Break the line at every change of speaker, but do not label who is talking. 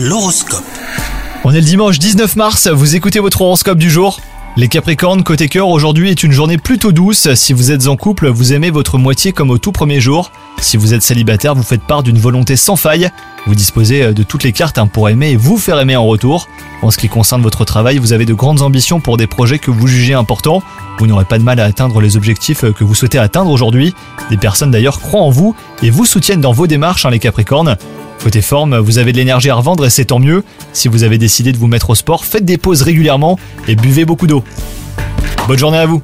L'horoscope.
On est le dimanche 19 mars, vous écoutez votre horoscope du jour? Les Capricornes, côté cœur, aujourd'hui est une journée plutôt douce. Si vous êtes en couple, vous aimez votre moitié comme au tout premier jour. Si vous êtes célibataire, vous faites part d'une volonté sans faille. Vous disposez de toutes les cartes hein, pour aimer et vous faire aimer en retour. En ce qui concerne votre travail, vous avez de grandes ambitions pour des projets que vous jugez importants. Vous n'aurez pas de mal à atteindre les objectifs que vous souhaitez atteindre aujourd'hui. Des personnes d'ailleurs croient en vous et vous soutiennent dans vos démarches, hein, les Capricornes. Côté forme, vous avez de l'énergie à revendre et c'est tant mieux. Si vous avez décidé de vous mettre au sport, faites des pauses régulièrement et buvez beaucoup d'eau. Bonne journée à vous